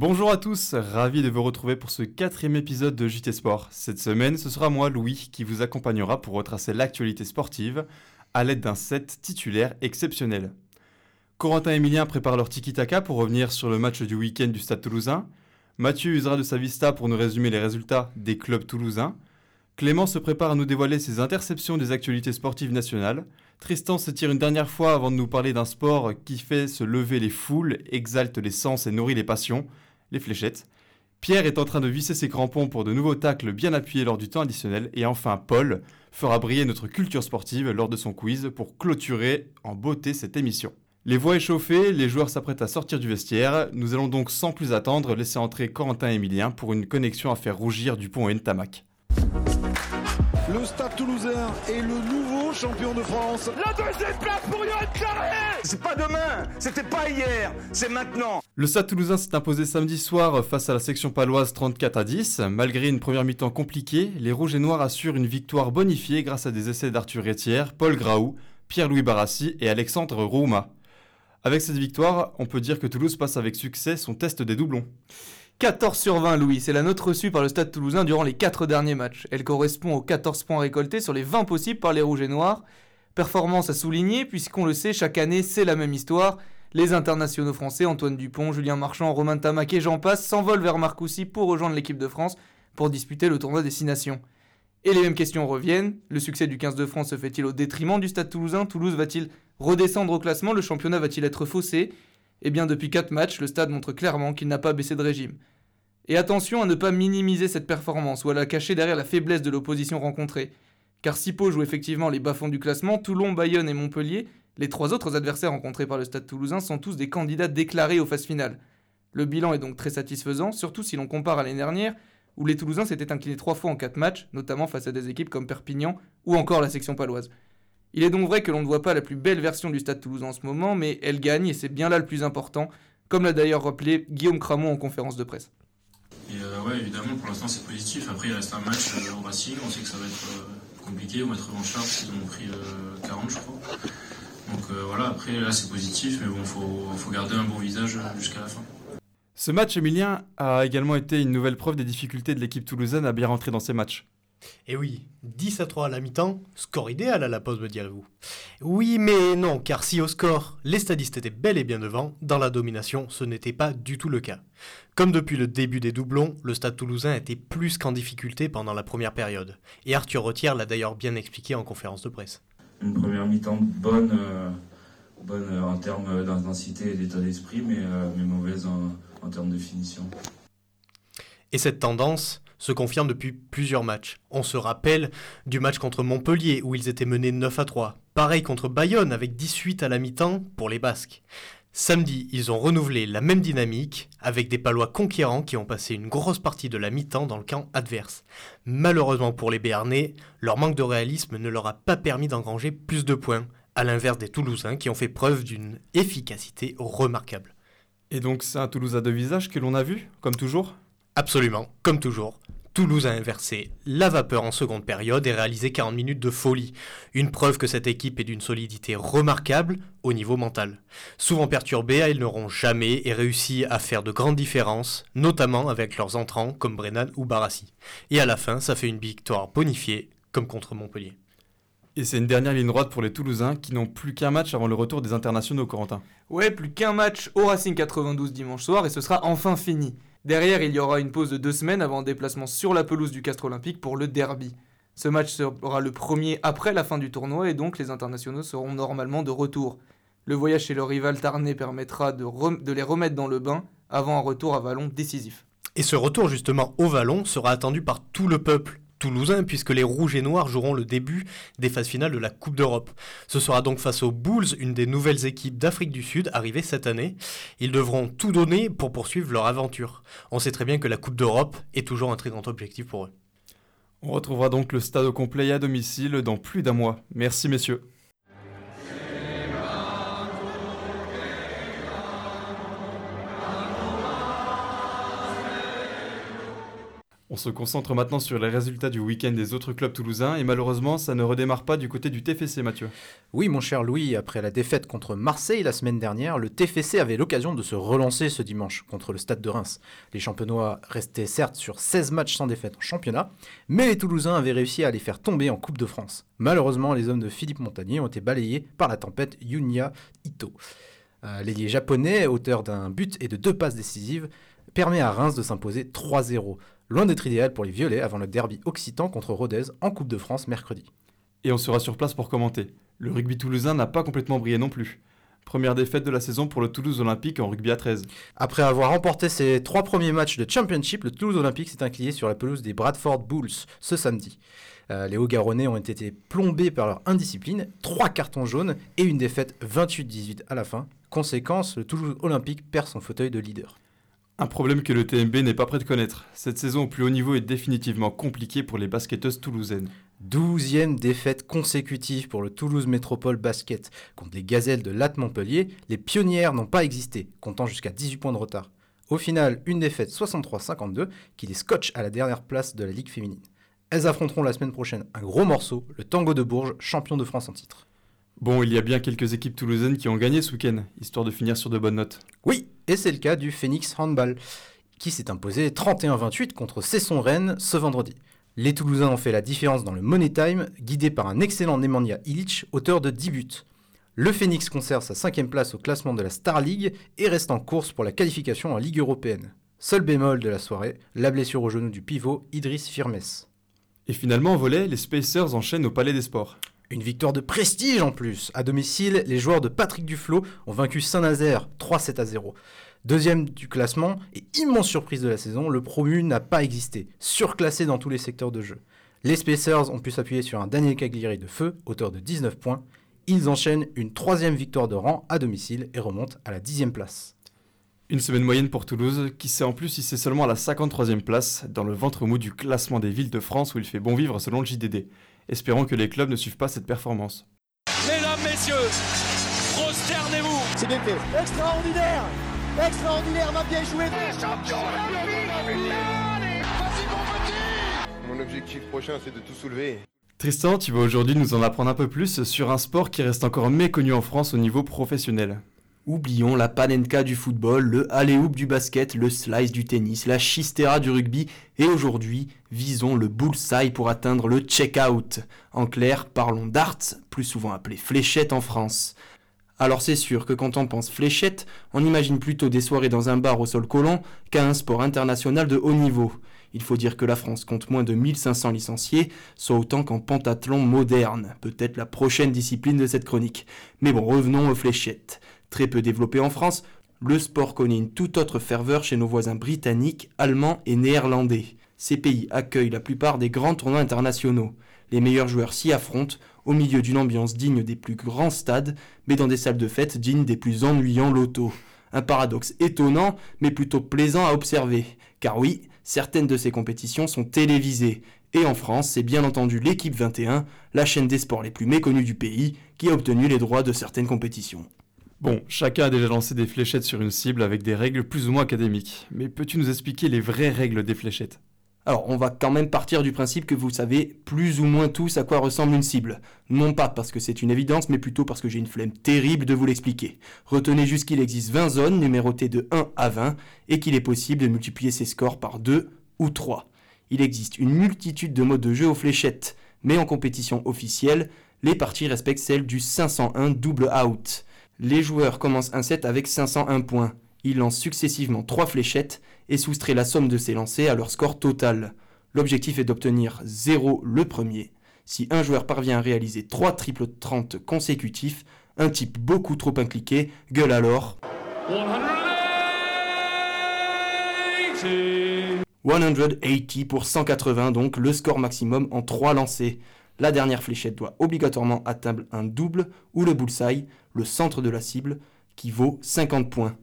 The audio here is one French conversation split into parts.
Bonjour à tous, ravi de vous retrouver pour ce quatrième épisode de JT Sport. Cette semaine, ce sera moi, Louis, qui vous accompagnera pour retracer l'actualité sportive à l'aide d'un set titulaire exceptionnel. Corentin et Emilien préparent leur tiki-taka pour revenir sur le match du week-end du Stade toulousain. Mathieu usera de sa vista pour nous résumer les résultats des clubs toulousains. Clément se prépare à nous dévoiler ses interceptions des actualités sportives nationales. Tristan se tire une dernière fois avant de nous parler d'un sport qui fait se lever les foules, exalte les sens et nourrit les passions, les fléchettes. Pierre est en train de visser ses crampons pour de nouveaux tacles bien appuyés lors du temps additionnel. Et enfin, Paul fera briller notre culture sportive lors de son quiz pour clôturer en beauté cette émission. Les voix échauffées, les joueurs s'apprêtent à sortir du vestiaire. Nous allons donc sans plus attendre laisser entrer Corentin et Emilien pour une connexion à faire rougir Dupont et Ntamak. Le Stade Toulousain est le nouveau champion de France. La deuxième place pour C'est pas demain, c'était pas hier, c'est maintenant. Le Stade Toulousain s'est imposé samedi soir face à la section paloise 34 à 10. Malgré une première mi-temps compliquée, les Rouges et Noirs assurent une victoire bonifiée grâce à des essais d'Arthur Rétière, Paul Graou, Pierre-Louis Barassi et Alexandre Rouma. Avec cette victoire, on peut dire que Toulouse passe avec succès son test des doublons. 14 sur 20, Louis, c'est la note reçue par le Stade toulousain durant les 4 derniers matchs. Elle correspond aux 14 points récoltés sur les 20 possibles par les Rouges et Noirs. Performance à souligner, puisqu'on le sait, chaque année, c'est la même histoire. Les internationaux français, Antoine Dupont, Julien Marchand, Romain Tamac et j'en passe, s'envolent vers Marcoussis pour rejoindre l'équipe de France pour disputer le tournoi des 6 nations. Et les mêmes questions reviennent. Le succès du 15 de France se fait-il au détriment du Stade toulousain? Toulouse va-t-il redescendre au classement? Le championnat va-t-il être faussé? Eh bien, depuis 4 matchs, le Stade montre clairement qu'il n'a pas baissé de régime. Et attention à ne pas minimiser cette performance ou à la cacher derrière la faiblesse de l'opposition rencontrée. Car si Pau joue effectivement les bas-fonds du classement, Toulon, Bayonne et Montpellier, les trois autres adversaires rencontrés par le Stade toulousain, sont tous des candidats déclarés aux phases finales. Le bilan est donc très satisfaisant, surtout si l'on compare à l'année dernière, où les Toulousains s'étaient inclinés trois fois en quatre matchs, notamment face à des équipes comme Perpignan ou encore la section paloise. Il est donc vrai que l'on ne voit pas la plus belle version du Stade toulousain en ce moment, mais elle gagne et c'est bien là le plus important, comme l'a d'ailleurs rappelé Guillaume Cramon en conférence de presse. Et euh, ouais, évidemment, pour l'instant, c'est positif. Après, il reste un match euh, au Racing. On sait que ça va être euh, compliqué. On va être revanchards parce qu'ils ont pris 40, je crois. Donc voilà, après, là, c'est positif. Mais bon, il faut, faut garder un bon visage jusqu'à la fin. Ce match, Emilien, a également été une nouvelle preuve des difficultés de l'équipe toulousaine à bien rentrer dans ces matchs. Et oui, 10 à 3 à la mi-temps, score idéal à la pause me direz-vous. Oui mais non, car si au score, les stadistes étaient bel et bien devant, dans la domination, ce n'était pas du tout le cas. Comme depuis le début des doublons, le stade toulousain était plus qu'en difficulté pendant la première période. Et Arthur Retière l'a d'ailleurs bien expliqué en conférence de presse. Une première mi-temps bonne, euh, bonne euh, en termes d'intensité et d'état d'esprit, mais, euh, mais, mauvaise en, en termes de finition. Et cette tendance, se confirme depuis plusieurs matchs. On se rappelle du match contre Montpellier où ils étaient menés 9 à 3. Pareil contre Bayonne avec 18 à la mi-temps pour les Basques. Samedi, ils ont renouvelé la même dynamique avec des Palois conquérants qui ont passé une grosse partie de la mi-temps dans le camp adverse. Malheureusement pour les Béarnais, leur manque de réalisme ne leur a pas permis d'engranger plus de points, à l'inverse des Toulousains qui ont fait preuve d'une efficacité remarquable. Et donc c'est un Toulouse à deux visages que l'on a vu, comme toujours? Absolument, comme toujours. Toulouse a inversé la vapeur en seconde période et réalisé 40 minutes de folie. Une preuve que cette équipe est d'une solidité remarquable au niveau mental. Souvent perturbés, ils n'auront jamais et réussi à faire de grandes différences, notamment avec leurs entrants comme Brennan ou Barassi. Et à la fin, ça fait une victoire bonifiée, comme contre Montpellier. Et c'est une dernière ligne droite pour les Toulousains qui n'ont plus qu'un match avant le retour des internationaux, Corentin. Ouais, plus qu'un match au Racing 92 dimanche soir et ce sera enfin fini. Derrière, il y aura une pause de deux semaines avant un déplacement sur la pelouse du Castre Olympique pour le derby. Ce match sera le premier après la fin du tournoi et donc les internationaux seront normalement de retour. Le voyage chez leur rival Tarnais permettra de, de les remettre dans le bain avant un retour à Vallon décisif. Et ce retour justement au Vallon sera attendu par tout le peuple toulousain puisque les Rouges et Noirs joueront le début des phases finales de la Coupe d'Europe. Ce sera donc face aux Bulls, une des nouvelles équipes d'Afrique du Sud arrivées cette année. Ils devront tout donner pour poursuivre leur aventure. On sait très bien que la Coupe d'Europe est toujours un très grand objectif pour eux. On retrouvera donc le stade au complet à domicile dans plus d'un mois. Merci messieurs. On se concentre maintenant sur les résultats du week-end des autres clubs toulousains et malheureusement ça ne redémarre pas du côté du TFC Mathieu. Oui mon cher Louis, après la défaite contre Marseille la semaine dernière, le TFC avait l'occasion de se relancer ce dimanche contre le Stade de Reims. Les champenois restaient certes sur 16 matchs sans défaite en championnat, mais les Toulousains avaient réussi à les faire tomber en Coupe de France. Malheureusement les hommes de Philippe Montagnier ont été balayés par la tempête Yunya Ito. Euh, L'ailier japonais, auteur d'un but et de deux passes décisives, permet à Reims de s'imposer 3-0 loin d'être idéal pour les Violets avant le derby occitan contre Rodez en Coupe de France mercredi. Et on sera sur place pour commenter. Le rugby toulousain n'a pas complètement brillé non plus. Première défaite de la saison pour le Toulouse Olympique en rugby à 13. Après avoir remporté ses trois premiers matchs de Championship, le Toulouse Olympique s'est incliné sur la pelouse des Bradford Bulls ce samedi. Euh, les Hauts-Garonnais ont été plombés par leur indiscipline, trois cartons jaunes et une défaite 28-18 à la fin. Conséquence, le Toulouse Olympique perd son fauteuil de leader. Un problème que le TMB n'est pas prêt de connaître. Cette saison au plus haut niveau est définitivement compliquée pour les basketteuses toulousaines. Douzième défaite consécutive pour le Toulouse Métropole Basket. Contre les gazelles de Latte Montpellier, les pionnières n'ont pas existé, comptant jusqu'à 18 points de retard. Au final, une défaite 63-52 qui les scotche à la dernière place de la Ligue féminine. Elles affronteront la semaine prochaine un gros morceau, le Tango de Bourges, champion de France en titre. Bon, il y a bien quelques équipes toulousaines qui ont gagné ce week-end, histoire de finir sur de bonnes notes. Oui, et c'est le cas du Phoenix Handball, qui s'est imposé 31-28 contre Cesson-Rennes ce vendredi. Les Toulousains ont fait la différence dans le Money Time, guidés par un excellent Nemanja Ilic, auteur de 10 buts. Le Phoenix conserve sa cinquième place au classement de la Star League et reste en course pour la qualification en Ligue européenne. Seul bémol de la soirée, la blessure au genou du pivot Idriss Firmes. Et finalement, en volet, les Spacers enchaînent au Palais des Sports. Une victoire de prestige en plus. À domicile, les joueurs de Patrick Duflo ont vaincu Saint-Nazaire 3-7 à 0. Deuxième du classement et immense surprise de la saison, le promu n'a pas existé, surclassé dans tous les secteurs de jeu. Les Spacers ont pu s'appuyer sur un Daniel Cagliari de feu, auteur de 19 points. Ils enchaînent une troisième victoire de rang à domicile et remontent à la dixième place. Une semaine moyenne pour Toulouse, qui sait en plus c'est seulement à la 53e place, dans le ventre mou du classement des villes de France où il fait bon vivre selon le JDD. Espérons que les clubs ne suivent pas cette performance. Mesdames, messieurs, prosternez-vous C'est bien fait. Extraordinaire Extraordinaire, va bien joué Mon objectif prochain, c'est de tout soulever. Tristan, tu vas aujourd'hui nous en apprendre un peu plus sur un sport qui reste encore méconnu en France au niveau professionnel. Oublions la panenka du football, le alley-oop du basket, le slice du tennis, la chistera du rugby et aujourd'hui, visons le bullseye pour atteindre le check-out. En clair, parlons darts, plus souvent appelé fléchette en France. Alors c'est sûr que quand on pense fléchette, on imagine plutôt des soirées dans un bar au sol collant qu'à un sport international de haut niveau. Il faut dire que la France compte moins de 1500 licenciés, soit autant qu'en pentathlon moderne, peut-être la prochaine discipline de cette chronique. Mais bon, revenons aux fléchettes. Très peu développé en France, le sport connaît une toute autre ferveur chez nos voisins britanniques, allemands et néerlandais. Ces pays accueillent la plupart des grands tournois internationaux. Les meilleurs joueurs s'y affrontent, au milieu d'une ambiance digne des plus grands stades, mais dans des salles de fête dignes des plus ennuyants lotos. Un paradoxe étonnant, mais plutôt plaisant à observer. Car oui, certaines de ces compétitions sont télévisées. Et en France, c'est bien entendu l'équipe 21, la chaîne des sports les plus méconnues du pays, qui a obtenu les droits de certaines compétitions. Bon, chacun a déjà lancé des fléchettes sur une cible avec des règles plus ou moins académiques, mais peux-tu nous expliquer les vraies règles des fléchettes? Alors, on va quand même partir du principe que vous savez plus ou moins tous à quoi ressemble une cible. Non pas parce que c'est une évidence, mais plutôt parce que j'ai une flemme terrible de vous l'expliquer. Retenez juste qu'il existe 20 zones numérotées de 1 à 20 et qu'il est possible de multiplier ces scores par 2 ou 3. Il existe une multitude de modes de jeu aux fléchettes, mais en compétition officielle, les parties respectent celle du 501 double out. Les joueurs commencent un set avec 501 points. Ils lancent successivement 3 fléchettes et soustraient la somme de ces lancers à leur score total. L'objectif est d'obtenir 0 le premier. Si un joueur parvient à réaliser 3 triples 30 consécutifs, un type beaucoup trop impliqué gueule alors 180 pour 180 donc le score maximum en 3 lancers. La dernière fléchette doit obligatoirement atteindre un double ou le bullseye, le centre de la cible, qui vaut 50 points.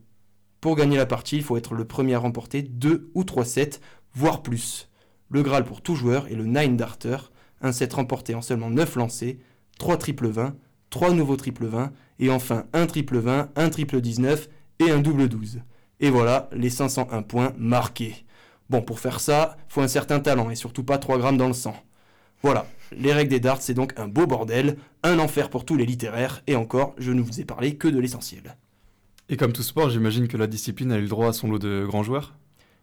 Pour gagner la partie, il faut être le premier à remporter 2 ou 3 sets, voire plus. Le Graal pour tout joueur est le Nine Darter, un set remporté en seulement 9 lancers, 3 triple 20, 3 nouveaux triple 20, et enfin un triple 20, un triple 19 et un double 12. Et voilà les 501 points marqués. Bon, pour faire ça, faut un certain talent et surtout pas 3 grammes dans le sang. Voilà, les règles des darts, c'est donc un beau bordel, un enfer pour tous les littéraires, et encore, je ne vous ai parlé que de l'essentiel. Et comme tout sport, j'imagine que la discipline a eu le droit à son lot de grands joueurs?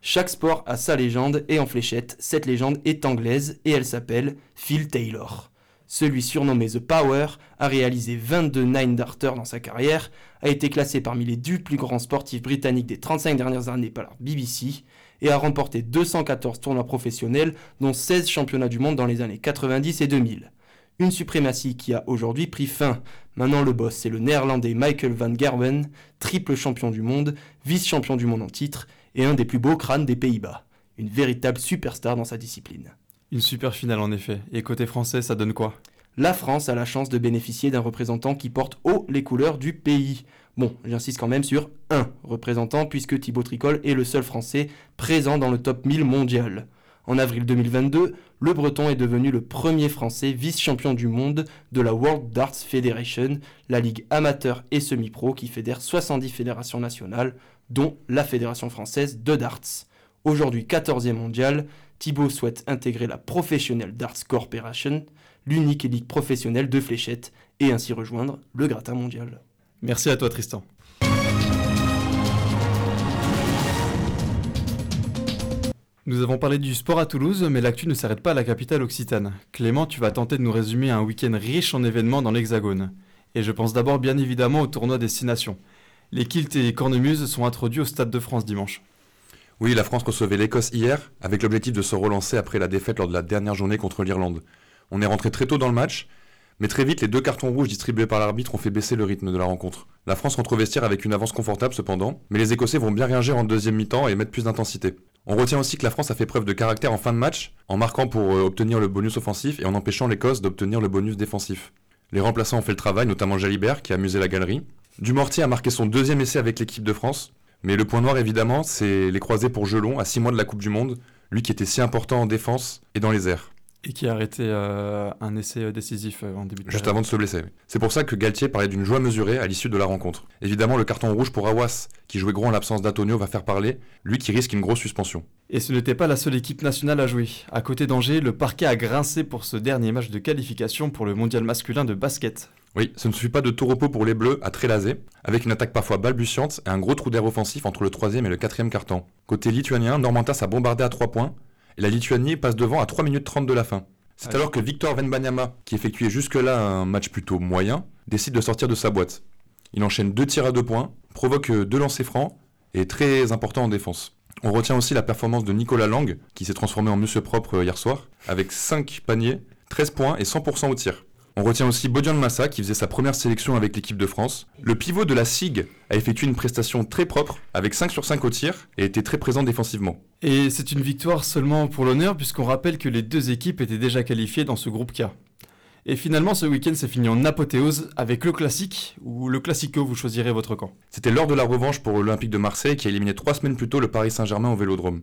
Chaque sport a sa légende, et en fléchette, cette légende est anglaise, et elle s'appelle Phil Taylor. Celui surnommé The Power a réalisé 22 nine darters dans sa carrière, a été classé parmi les 10 plus grands sportifs britanniques des 35 dernières années par la BBC, et a remporté 214 tournois professionnels, dont 16 championnats du monde dans les années 90 et 2000. Une suprématie qui a aujourd'hui pris fin. Maintenant le boss, c'est le néerlandais Michael van Gerwen, triple champion du monde, vice-champion du monde en titre, et un des plus beaux crânes des Pays-Bas. Une véritable superstar dans sa discipline. Une super finale en effet. Et côté français, ça donne quoi? La France a la chance de bénéficier d'un représentant qui porte haut les couleurs du pays. Bon, j'insiste quand même sur un représentant puisque Thibaut Tricol est le seul Français présent dans le top 1000 mondial. En avril 2022, le Breton est devenu le premier Français vice-champion du monde de la World Darts Federation, la ligue amateur et semi-pro qui fédère 70 fédérations nationales, dont la Fédération française de darts. Aujourd'hui 14e mondial, Thibaut souhaite intégrer la Professional Darts Corporation, l'unique ligue professionnelle de fléchettes, et ainsi rejoindre le gratin mondial. Merci à toi Tristan. Nous avons parlé du sport à Toulouse, mais l'actu ne s'arrête pas à la capitale occitane. Clément, tu vas tenter de nous résumer un week-end riche en événements dans l'Hexagone. Et je pense d'abord bien évidemment au tournoi Destination. Les kilts et cornemuses sont introduits au Stade de France dimanche. Oui, la France recevait l'Écosse hier, avec l'objectif de se relancer après la défaite lors de la dernière journée contre l'Irlande. On est rentré très tôt dans le match, mais très vite, les deux cartons rouges distribués par l'arbitre ont fait baisser le rythme de la rencontre. La France rentre au vestiaire avec une avance confortable cependant, mais les Écossais vont bien réagir en deuxième mi-temps et mettre plus d'intensité. On retient aussi que la France a fait preuve de caractère en fin de match, en marquant pour euh, obtenir le bonus offensif et en empêchant l'Écosse d'obtenir le bonus défensif. Les remplaçants ont fait le travail, notamment Jalibert qui a amusé la galerie. Dumortier a marqué son deuxième essai avec l'équipe de France, mais le point noir évidemment, c'est les croisés pour Gelon à 6 mois de la Coupe du Monde, lui qui était si important en défense et dans les airs. Et qui a arrêté euh, un essai euh, décisif euh, en début de Juste avant de se blesser. C'est pour ça que Galtier parlait d'une joie mesurée à l'issue de la rencontre. Évidemment, le carton rouge pour Awas, qui jouait gros en l'absence d'Antonio, va faire parler, lui qui risque une grosse suspension. Et ce n'était pas la seule équipe nationale à jouer. À côté d'Angers, le parquet a grincé pour ce dernier match de qualification pour le mondial masculin de basket. Oui, ce ne suffit pas de tout repos pour les Bleus à Trélazé, avec une attaque parfois balbutiante et un gros trou d'air offensif entre le troisième et le quatrième carton. Côté lituanien, Normantas a bombardé à 3 points, et la Lituanie passe devant à 3 minutes 30 de la fin. C'est alors que Victor Venbanyama, qui effectuait jusque-là un match plutôt moyen, décide de sortir de sa boîte. Il enchaîne deux tirs à deux points, provoque deux lancers francs et est très important en défense. On retient aussi la performance de Nicolas Lang, qui s'est transformé en monsieur propre hier soir, avec 5 paniers, 13 points et 100% au tir. On retient aussi Bodian Massa qui faisait sa première sélection avec l'équipe de France. Le pivot de la SIG a effectué une prestation très propre avec 5 sur 5 au tir et était très présent défensivement. Et c'est une victoire seulement pour l'honneur puisqu'on rappelle que les deux équipes étaient déjà qualifiées dans ce groupe K. Et finalement ce week-end s'est fini en apothéose avec le classique ou le classico, vous choisirez votre camp. C'était lors de la revanche pour l'Olympique de Marseille qui a éliminé 3 semaines plus tôt le Paris Saint-Germain au Vélodrome.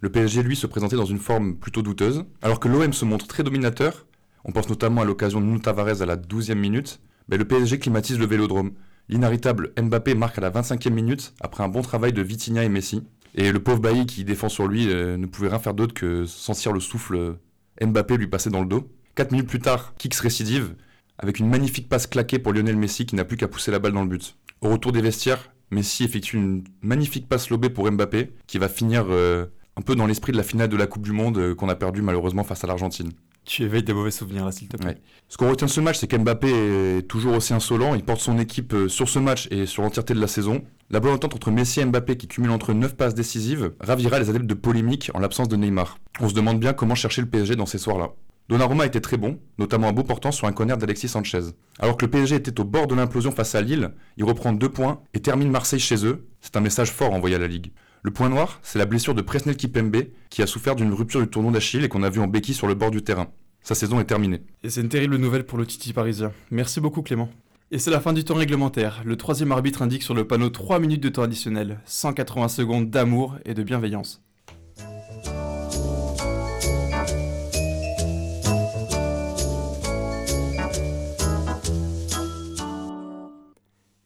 Le PSG lui se présentait dans une forme plutôt douteuse, alors que l'OM se montre très dominateur on pense notamment à l'occasion de Nuno Tavares à la 12e minute, mais le PSG climatise le vélodrome. L'inarrêtable Mbappé marque à la 25e minute après un bon travail de Vitinha et Messi. Et le pauvre Bailly qui défend sur lui euh, ne pouvait rien faire d'autre que sentir le souffle Mbappé lui passer dans le dos. 4 minutes plus tard, Kicks récidive, avec une magnifique passe claquée pour Lionel Messi qui n'a plus qu'à pousser la balle dans le but. Au retour des vestiaires, Messi effectue une magnifique passe lobée pour Mbappé qui va finir euh, un peu dans l'esprit de la finale de la Coupe du Monde euh, qu'on a perdu malheureusement face à l'Argentine. Tu éveilles des mauvais souvenirs là, s'il te plaît. Ce qu'on retient de ce match, c'est qu'Mbappé est toujours aussi insolent. Il porte son équipe euh, sur ce match et sur l'entièreté de la saison. La bonne entente entre Messi et Mbappé, qui cumule entre 9 passes décisives, ravira les adeptes de polémique en l'absence de Neymar. On se demande bien comment chercher le PSG dans ces soirs-là. Donnarumma était très bon, notamment un beau portant sur un corner d'Alexis Sanchez. Alors que le PSG était au bord de l'implosion face à Lille, il reprend deux points et termine Marseille chez eux. C'est un message fort envoyé à la Ligue. Le point noir, c'est la blessure de Presnel Kipembe, qui a souffert d'une rupture du tournoi d'Achille et qu'on a vu en béquille sur le bord du terrain. Sa saison est terminée. Et c'est une terrible nouvelle pour le Titi parisien. Merci beaucoup Clément. Et c'est la fin du temps réglementaire. Le troisième arbitre indique sur le panneau 3 minutes de temps additionnel, 180 secondes d'amour et de bienveillance.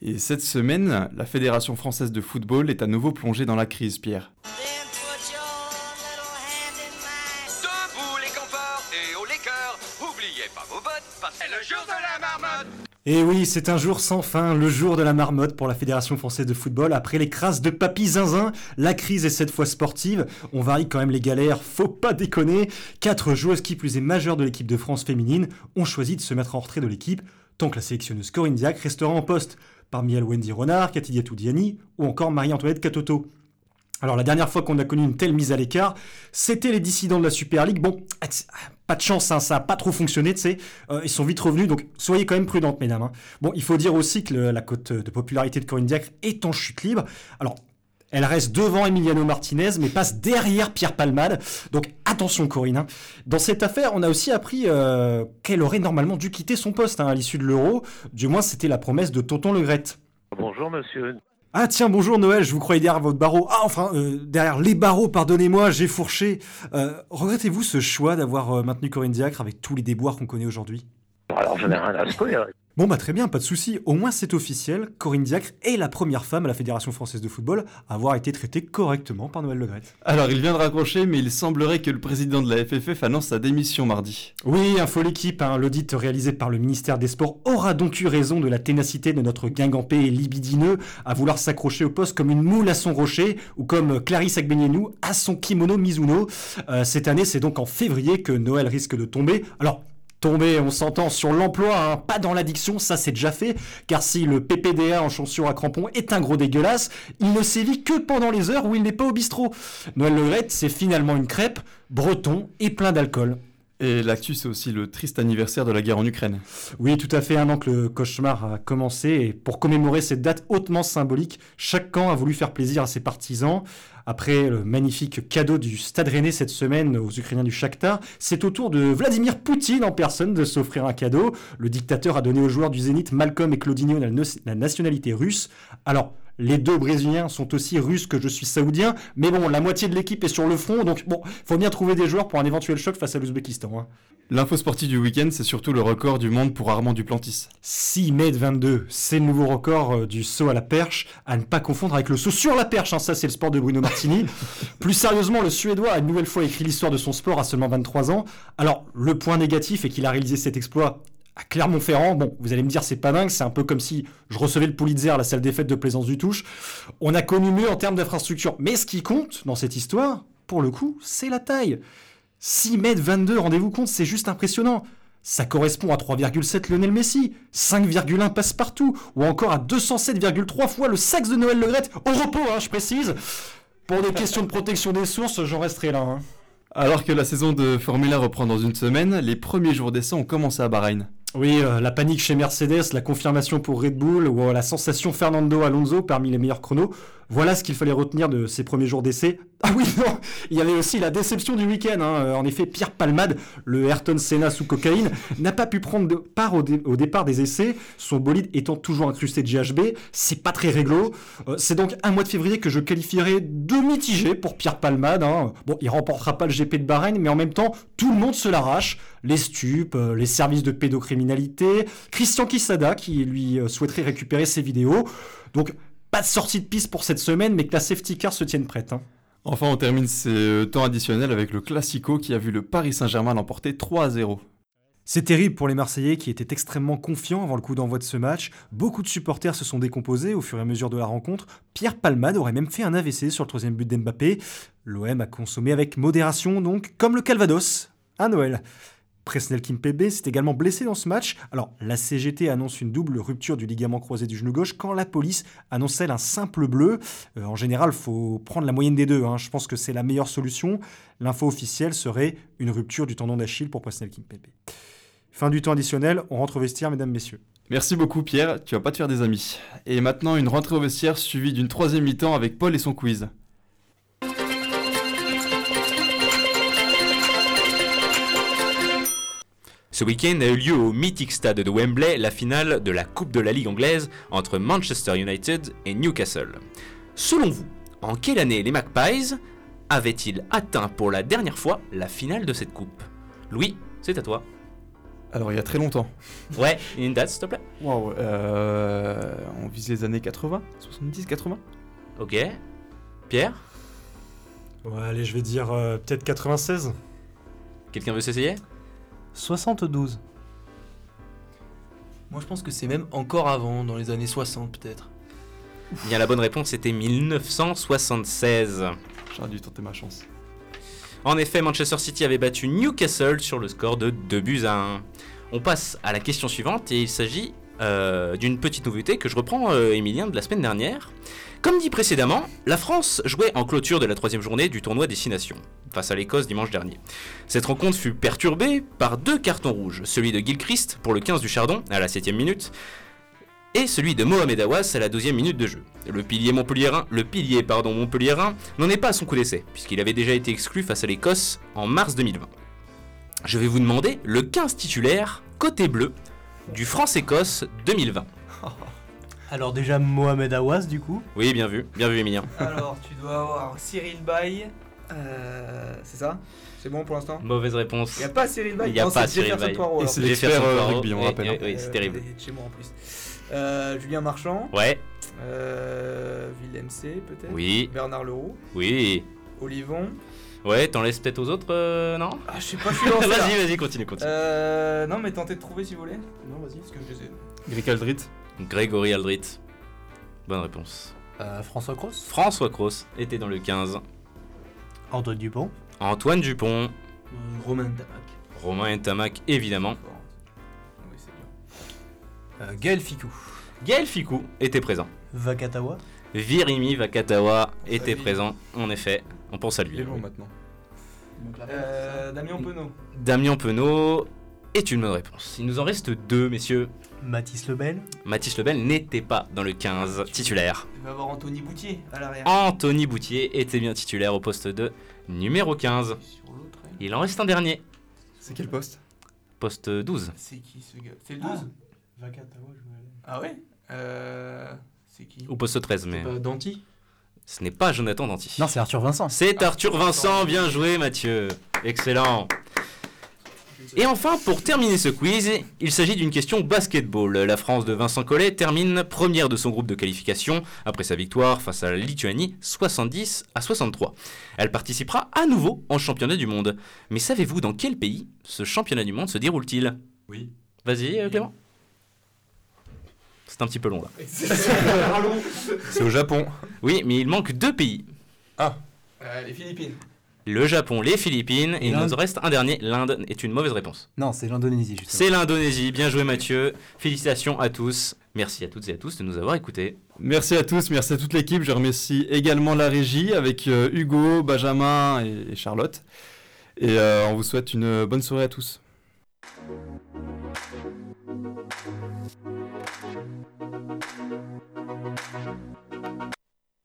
Et cette semaine, la Fédération française de football est à nouveau plongée dans la crise, Pierre. Et eh oui, c'est un jour sans fin, le jour de la marmotte pour la Fédération française de football. Après les crasses de Papy Zinzin, la crise est cette fois sportive. On varie quand même les galères, faut pas déconner. Quatre joueuses qui plus est majeures de l'équipe de France féminine ont choisi de se mettre en retrait de l'équipe tant que la sélectionneuse Corinne restera en poste. Parmi elles Wendy Renard, Cathy Diatou-Diani ou encore Marie-Antoinette Catoto. Alors la dernière fois qu'on a connu une telle mise à l'écart, c'était les dissidents de la Super League. Bon, pas de chance, hein, ça n'a pas trop fonctionné, tu sais. Euh, ils sont vite revenus, donc soyez quand même prudentes, mesdames. Hein. Bon, il faut dire aussi que la cote de popularité de Corinne Diacre est en chute libre. Alors, elle reste devant Emiliano Martinez, mais passe derrière Pierre Palmade. Donc attention Corinne. Hein. Dans cette affaire, on a aussi appris euh, qu'elle aurait normalement dû quitter son poste à l'issue de l'Euro. Du moins, c'était la promesse de Tonton Legrette. Bonjour monsieur. Ah tiens, bonjour Noël, je vous croyais derrière votre barreau. Ah enfin, euh, derrière les barreaux, pardonnez-moi, j'ai fourché. Euh, regrettez-vous ce choix d'avoir maintenu Corinne Diacre avec tous les déboires qu'on connaît aujourd'hui? Alors je n'ai rien à se Bon bah très bien, pas de souci. Au moins c'est officiel, Corinne Diacre est la première femme à la Fédération Française de Football à avoir été traitée correctement par Noël Legrette. Alors il vient de raccrocher, mais il semblerait que le président de la FFF annonce sa démission mardi. Oui, info l'équipe, hein. l'audit réalisé par le ministère des Sports aura donc eu raison de la ténacité de notre guingampé et libidineux à vouloir s'accrocher au poste comme une moule à son rocher, ou comme Clarisse Agbenienou à son kimono Mizuno. Euh, cette année, c'est donc en février que Noël risque de tomber. Alors, Tomber, on s'entend sur l'emploi, hein, pas dans l'addiction, ça c'est déjà fait, car si le PPDA en chaussures à crampons est un gros dégueulasse, il ne sévit que pendant les heures où il n'est pas au bistrot. Noël Legrette, c'est finalement une crêpe, breton et plein d'alcool. Et l'actu, c'est aussi le triste anniversaire de la guerre en Ukraine. Oui, tout à fait, un an que le cauchemar a commencé. Et pour commémorer cette date hautement symbolique, chaque camp a voulu faire plaisir à ses partisans. Après le magnifique cadeau du Stade Rennais cette semaine aux Ukrainiens du Shakhtar, c'est au tour de Vladimir Poutine en personne de s'offrir un cadeau. Le dictateur a donné aux joueurs du Zénith Malcolm et Claudinho la nationalité russe. Alors, les deux Brésiliens sont aussi russes que je suis saoudien, mais bon, la moitié de l'équipe est sur le front, donc bon, faut bien trouver des joueurs pour un éventuel choc face à l'Ouzbékistan. Hein. L'info sportive du week-end, c'est surtout le record du monde pour Armand Duplantis. 6 mètres 22, c'est le nouveau record euh, du saut à la perche, à ne pas confondre avec le saut sur la perche, hein, ça c'est le sport de Bruno Martini. Plus sérieusement, le Suédois a une nouvelle fois écrit l'histoire de son sport à seulement 23 ans. Alors, le point négatif est qu'il a réalisé cet exploit à Clermont-Ferrand, bon, vous allez me dire, c'est pas dingue, c'est un peu comme si je recevais le Pulitzer à la salle des fêtes de Plaisance du Touche. On a connu mieux en termes d'infrastructure. Mais ce qui compte dans cette histoire, pour le coup, c'est la taille. 6 mètres 22, rendez-vous compte, c'est juste impressionnant. Ça correspond à 3,7 Lionel Messi, 5,1 passe-partout, ou encore à 207,3 fois le sexe de Noël Legrette, au repos, hein, je précise. Pour des questions de protection des sources, j'en resterai là. Hein. Alors que la saison de Formule 1 reprend dans une semaine, les premiers jours d'essai ont commencé à Bahreïn. Oui, euh, la panique chez Mercedes, la confirmation pour Red Bull ou euh, la sensation Fernando Alonso parmi les meilleurs chronos. Voilà ce qu'il fallait retenir de ces premiers jours d'essai. Ah oui, non, il y avait aussi la déception du week-end. Hein. Euh, en effet, Pierre Palmade, le Ayrton Senna sous cocaïne, n'a pas pu prendre part au, départ des essais, son bolide étant toujours incrusté de GHB. C'est pas très réglo. c'est donc un mois de février que je qualifierais de mitigé pour Pierre Palmade. Hein. Bon, il remportera pas le GP de Bahreïn, mais en même temps, tout le monde se l'arrache. Les stupes, les services de pédocriminalité, Christian Kisada qui lui souhaiterait récupérer ses vidéos. Donc pas de sortie de piste pour cette semaine, mais que la safety car se tienne prête. Hein. Enfin, on termine ces euh, temps additionnels avec le Classico qui a vu le Paris Saint-Germain l'emporter 3 à 0. C'est terrible pour les Marseillais qui étaient extrêmement confiants avant le coup d'envoi de ce match. Beaucoup de supporters se sont décomposés au fur et à mesure de la rencontre. Pierre Palmade aurait même fait un AVC sur le troisième but d'Mbappé. L'OM a consommé avec modération, donc, comme le Calvados à Noël. Presnel Kimpembe s'est également blessé dans ce match. Alors, la CGT annonce une double rupture du ligament croisé du genou gauche quand la police annonce elle un simple bleu. Euh, en général, faut prendre la moyenne des deux. Hein. Je pense que c'est la meilleure solution. L'info officielle serait une rupture du tendon d'Achille pour Presnel Kimpembe. Fin du temps additionnel, on rentre au vestiaire, mesdames, messieurs. Merci beaucoup Pierre, tu vas pas te faire des amis. Et maintenant une rentrée au vestiaire suivie d'une troisième mi-temps avec Paul et son quiz. Ce week-end a eu lieu au mythique stade de Wembley la finale de la Coupe de la Ligue anglaise entre Manchester United et Newcastle. Selon vous, en quelle année les Magpies avaient-ils atteint pour la dernière fois la finale de cette coupe? Louis, c'est à toi. Alors il y a très longtemps. Ouais, une date s'il te plaît. Waouh, euh, on vise les années 80, 70, 80 Ok. Pierre? Ouais, allez, je vais dire euh, peut-être 96. Quelqu'un veut s'essayer? 72. Moi, je pense que c'est même encore avant, dans les années 60 peut-être. Bien, la bonne réponse était 1976. J'aurais dû tenter ma chance. En effet, Manchester City avait battu Newcastle sur le score de 2 buts à 1. On passe à la question suivante et il s'agit euh, d'une petite nouveauté que je reprends, euh, Emilien, de la semaine dernière. Comme dit précédemment, la France jouait en clôture de la troisième journée du tournoi Destination, face à l'Écosse dimanche dernier. Cette rencontre fut perturbée par deux cartons rouges, celui de Gilchrist pour le 15 du Chardon à la 7ème minute, et celui de Mohamed Awas à la 12e minute de jeu. Le pilier montpelliérain n'en est pas à son coup d'essai, puisqu'il avait déjà été exclu face à l'Écosse en mars 2020. Je vais vous demander le 15 titulaire, côté bleu, du France-Écosse 2020. Alors déjà Mohamed Awas du coup. Oui, bien vu, bien vu Emilien. Alors, tu dois avoir Cyril Bay. euh, c'est ça? C'est bon pour l'instant? Mauvaise réponse. Il n'y a pas Cyril Bay Il n'y a Non, pas Cyril Bay. Poirot, c'est l'expert, euh, rugby, on Oui, rappelle. oui, oui, c'est Euh, terrible. chez moi en plus. Euh, Julien Marchand. Ouais, Euh, Willem C peut-être. Oui. Bernard Leroux. oui. Olivon. Ouais, t'en laisses peut-être aux autres, euh, non Ah, je sais pas, je suis lancé. Vas-y, vas-y, continue, continue. Euh, non, mais tentez de trouver si vous voulez. Non, vas-y, parce que je les ai. Aldrit. Grégory Aldrit. Bonne réponse. Euh, François Cross. François Cross était dans le 15. Antoine Dupont. Antoine Dupont. Euh, Romain Tamac. Romain Ntamak, évidemment. Oui, c'est bien. Euh, Gaël Ficou. Gaël Ficou était présent. Vakatawa. Virimi Vakatawa était présent, en effet. On pense à Il lui. est loin maintenant. Euh, Damien Penaud. Damien Penaud est une bonne réponse. Il nous en reste deux, messieurs. Mathis Lebel. Mathis Lebel n'était pas dans le 15 titulaire. Il va avoir Anthony Boutier à l'arrière. Anthony Boutier était bien titulaire au poste de numéro 15. Sur l'autre, hein. Il en reste un dernier. C'est quel poste? Poste 12. C'est qui ce gars? C'est le 12 Vakatawa, je Ah ouais? Euh. C'est qui Ou poste 13, mais Pas Danti ce n'est pas Jonathan Danty. Non, c'est Arthur Vincent. C'est Arthur Vincent, bien joué Mathieu. Excellent. Et enfin, pour terminer ce quiz, il s'agit d'une question basketball. La France de Vincent Collet termine première de son groupe de qualification après sa victoire face à la Lituanie 70 à 63. Elle participera à nouveau en championnat du monde. Mais savez-vous dans quel pays ce championnat du monde se déroule-t-il? Oui. Vas-y euh, Clément. C'est un petit peu long là. C'est au Japon. Oui, mais il manque deux pays. Euh, Les Philippines. Le Japon, les Philippines, et il nous en reste un dernier. L'Inde est une mauvaise réponse. Non, c'est l'Indonésie, justement. C'est l'Indonésie. Bien joué Mathieu. Félicitations à tous. Merci à toutes et à tous de nous avoir écoutés. Merci à tous, merci à toute l'équipe. Je remercie également la régie avec euh, Hugo, Benjamin et, et Charlotte. Et euh, on vous souhaite une bonne soirée à tous. よいしょ。